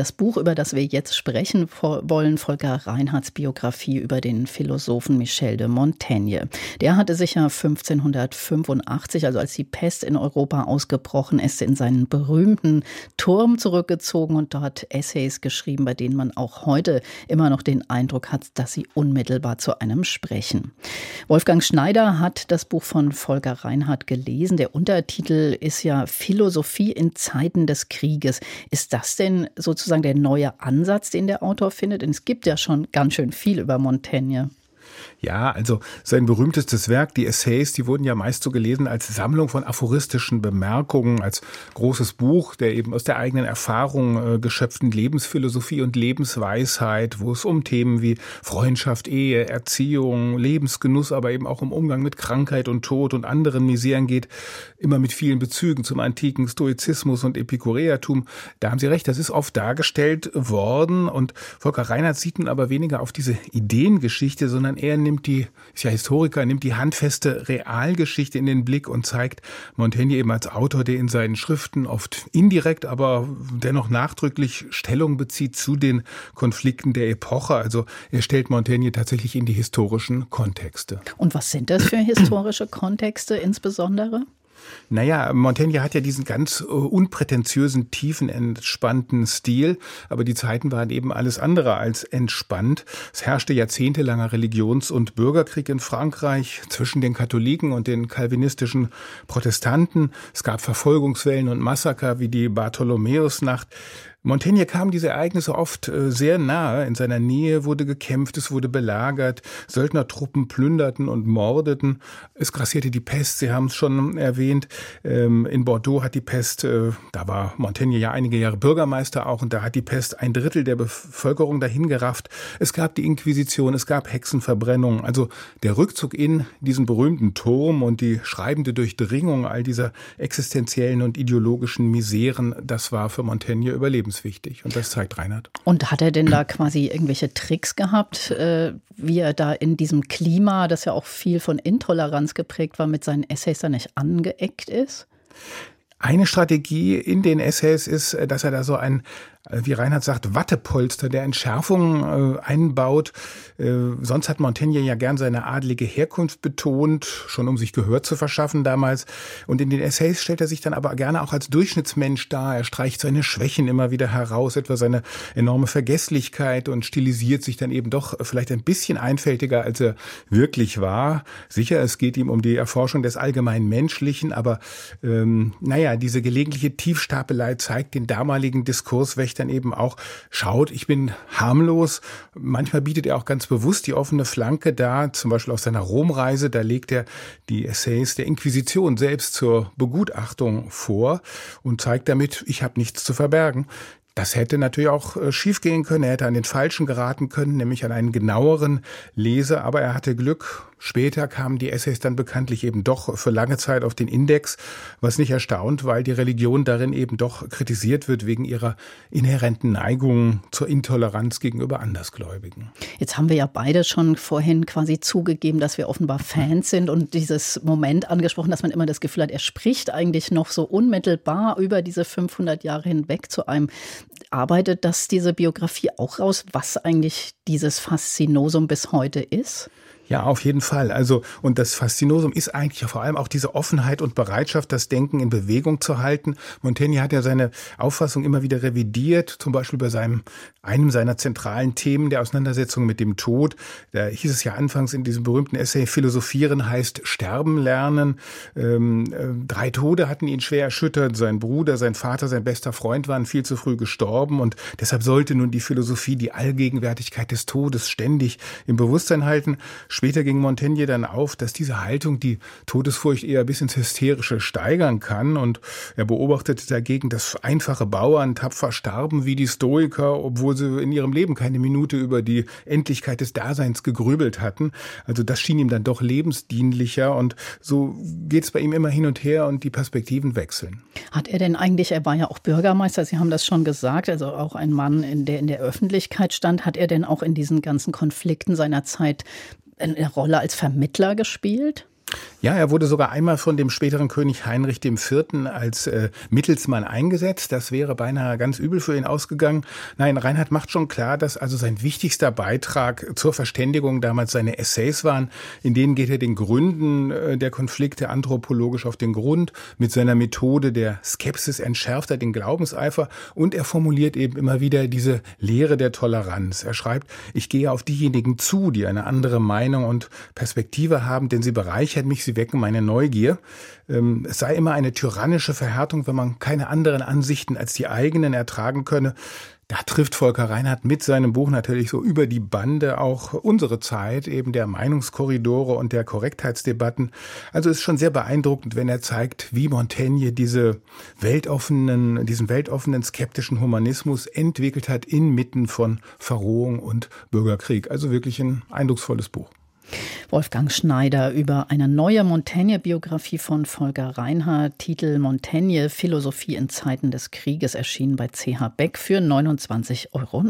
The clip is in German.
das Buch, über das wir jetzt sprechen wollen, Volker Reinhardts Biografie über den Philosophen Michel de Montaigne. Der hatte sich ja 1585, also als die Pest in Europa ausgebrochen ist, in seinen berühmten Turm zurückgezogen und dort Essays geschrieben, bei denen man auch heute immer noch den Eindruck hat, dass sie unmittelbar zu einem sprechen. Wolfgang Schneider hat das Buch von Volker Reinhardt gelesen. Der Untertitel ist ja Philosophie in Zeiten des Krieges. Ist das denn sozusagen sozusagen der neue Ansatz, den der Autor findet? Denn es gibt ja schon ganz schön viel über Montaigne. Ja, also sein berühmtestes Werk, die Essays, die wurden ja meist so gelesen als Sammlung von aphoristischen Bemerkungen, als großes Buch der eben aus der eigenen Erfahrung äh, geschöpften Lebensphilosophie und Lebensweisheit, wo es um Themen wie Freundschaft, Ehe, Erziehung, Lebensgenuss, aber eben auch um Umgang mit Krankheit und Tod und anderen Miseren geht, immer mit vielen Bezügen zum antiken Stoizismus und Epikureatum. Da haben Sie recht, das ist oft dargestellt worden und Volker Reinhardt sieht nun aber weniger auf diese Ideengeschichte, sondern eher nimmt die, ist ja Historiker, nimmt die handfeste Realgeschichte in den Blick und zeigt Montaigne eben als Autor, der in seinen Schriften oft indirekt, aber dennoch nachdrücklich Stellung bezieht zu den Konflikten der Epoche. Also er stellt Montaigne tatsächlich in die historischen Kontexte. Und was sind das für historische Kontexte insbesondere? Naja, Montaigne hat ja diesen ganz äh, unprätentiösen, tiefen, entspannten Stil, aber die Zeiten waren eben alles andere als entspannt. Es herrschte jahrzehntelanger Religions- und Bürgerkrieg in Frankreich zwischen den Katholiken und den calvinistischen Protestanten. Es gab Verfolgungswellen und Massaker wie die Bartholomäusnacht. Montaigne kam diese Ereignisse oft äh, sehr nahe. In seiner Nähe wurde gekämpft, es wurde belagert, Söldnertruppen plünderten und mordeten. Es grassierte die Pest, Sie haben es schon erwähnt. Ähm, in Bordeaux hat die Pest, äh, da war Montaigne ja einige Jahre Bürgermeister auch, und da hat die Pest ein Drittel der Bevölkerung dahingerafft. Es gab die Inquisition, es gab Hexenverbrennungen. Also der Rückzug in diesen berühmten Turm und die schreibende Durchdringung all dieser existenziellen und ideologischen Miseren, das war für Montaigne überlebenswichtig überlebenswichtig. Und das zeigt Reinhard. Und hat er denn da quasi irgendwelche Tricks gehabt, äh, wie er da in diesem Klima, das ja auch viel von Intoleranz geprägt war, mit seinen Essays da nicht angeeckt ist? Eine Strategie in den Essays ist, dass er da so ein äh, wie Reinhard sagt, Wattepolster der Entschärfung äh, einbaut. Äh, sonst hat Montaigne ja gern seine adlige Herkunft betont, schon um sich Gehör zu verschaffen damals. Und in den Essays stellt er sich dann aber gerne auch als Durchschnittsmensch dar. Er streicht seine Schwächen immer wieder heraus, etwa seine enorme Vergesslichkeit und stilisiert sich dann eben doch vielleicht ein bisschen einfältiger, als er wirklich war. Sicher, es geht ihm um die Erforschung des allgemeinen Menschlichen, aber ähm, naja, diese gelegentliche Tiefstapelei zeigt den damaligen Diskurs, dann eben auch schaut, ich bin harmlos. Manchmal bietet er auch ganz bewusst die offene Flanke da, zum Beispiel auf seiner Romreise, da legt er die Essays der Inquisition selbst zur Begutachtung vor und zeigt damit, ich habe nichts zu verbergen. Das hätte natürlich auch äh, schiefgehen können. Er hätte an den Falschen geraten können, nämlich an einen genaueren Leser. Aber er hatte Glück Später kamen die Essays dann bekanntlich eben doch für lange Zeit auf den Index, was nicht erstaunt, weil die Religion darin eben doch kritisiert wird wegen ihrer inhärenten Neigung zur Intoleranz gegenüber Andersgläubigen. Jetzt haben wir ja beide schon vorhin quasi zugegeben, dass wir offenbar Fans sind und dieses Moment angesprochen, dass man immer das Gefühl hat, er spricht eigentlich noch so unmittelbar über diese 500 Jahre hinweg zu einem. Arbeitet das diese Biografie auch raus, was eigentlich dieses Faszinosum bis heute ist? Ja, auf jeden Fall. Also, und das Faszinosum ist eigentlich vor allem auch diese Offenheit und Bereitschaft, das Denken in Bewegung zu halten. Montaigne hat ja seine Auffassung immer wieder revidiert, zum Beispiel bei seinem, einem seiner zentralen Themen der Auseinandersetzung mit dem Tod. Da hieß es ja anfangs in diesem berühmten Essay, Philosophieren heißt sterben lernen. Ähm, äh, drei Tode hatten ihn schwer erschüttert. Sein Bruder, sein Vater, sein bester Freund waren viel zu früh gestorben und deshalb sollte nun die Philosophie die Allgegenwärtigkeit des Todes ständig im Bewusstsein halten. Später ging Montaigne dann auf, dass diese Haltung die Todesfurcht eher bis ins Hysterische steigern kann und er beobachtete dagegen, dass einfache Bauern tapfer starben wie die Stoiker, obwohl sie in ihrem Leben keine Minute über die Endlichkeit des Daseins gegrübelt hatten. Also das schien ihm dann doch lebensdienlicher und so geht es bei ihm immer hin und her und die Perspektiven wechseln. Hat er denn eigentlich, er war ja auch Bürgermeister, Sie haben das schon gesagt, also auch ein Mann, der in der Öffentlichkeit stand, hat er denn auch in diesen ganzen Konflikten seiner Zeit eine Rolle als Vermittler gespielt? Ja, er wurde sogar einmal von dem späteren König Heinrich IV. als äh, Mittelsmann eingesetzt. Das wäre beinahe ganz übel für ihn ausgegangen. Nein, Reinhard macht schon klar, dass also sein wichtigster Beitrag zur Verständigung damals seine Essays waren. In denen geht er den Gründen äh, der Konflikte anthropologisch auf den Grund. Mit seiner Methode der Skepsis entschärft er den Glaubenseifer und er formuliert eben immer wieder diese Lehre der Toleranz. Er schreibt, ich gehe auf diejenigen zu, die eine andere Meinung und Perspektive haben, denn sie bereichern mich, sie wecken meine Neugier. Ähm, es sei immer eine tyrannische Verhärtung, wenn man keine anderen Ansichten als die eigenen ertragen könne. Da trifft Volker Reinhardt mit seinem Buch natürlich so über die Bande auch unsere Zeit, eben der Meinungskorridore und der Korrektheitsdebatten. Also ist schon sehr beeindruckend, wenn er zeigt, wie Montaigne diese weltoffenen, diesen weltoffenen skeptischen Humanismus entwickelt hat inmitten von Verrohung und Bürgerkrieg. Also wirklich ein eindrucksvolles Buch. Wolfgang Schneider über eine neue Montaigne-Biografie von Volker Reinhardt, Titel Montaigne, Philosophie in Zeiten des Krieges, erschienen bei CH Beck für 29,90 Euro.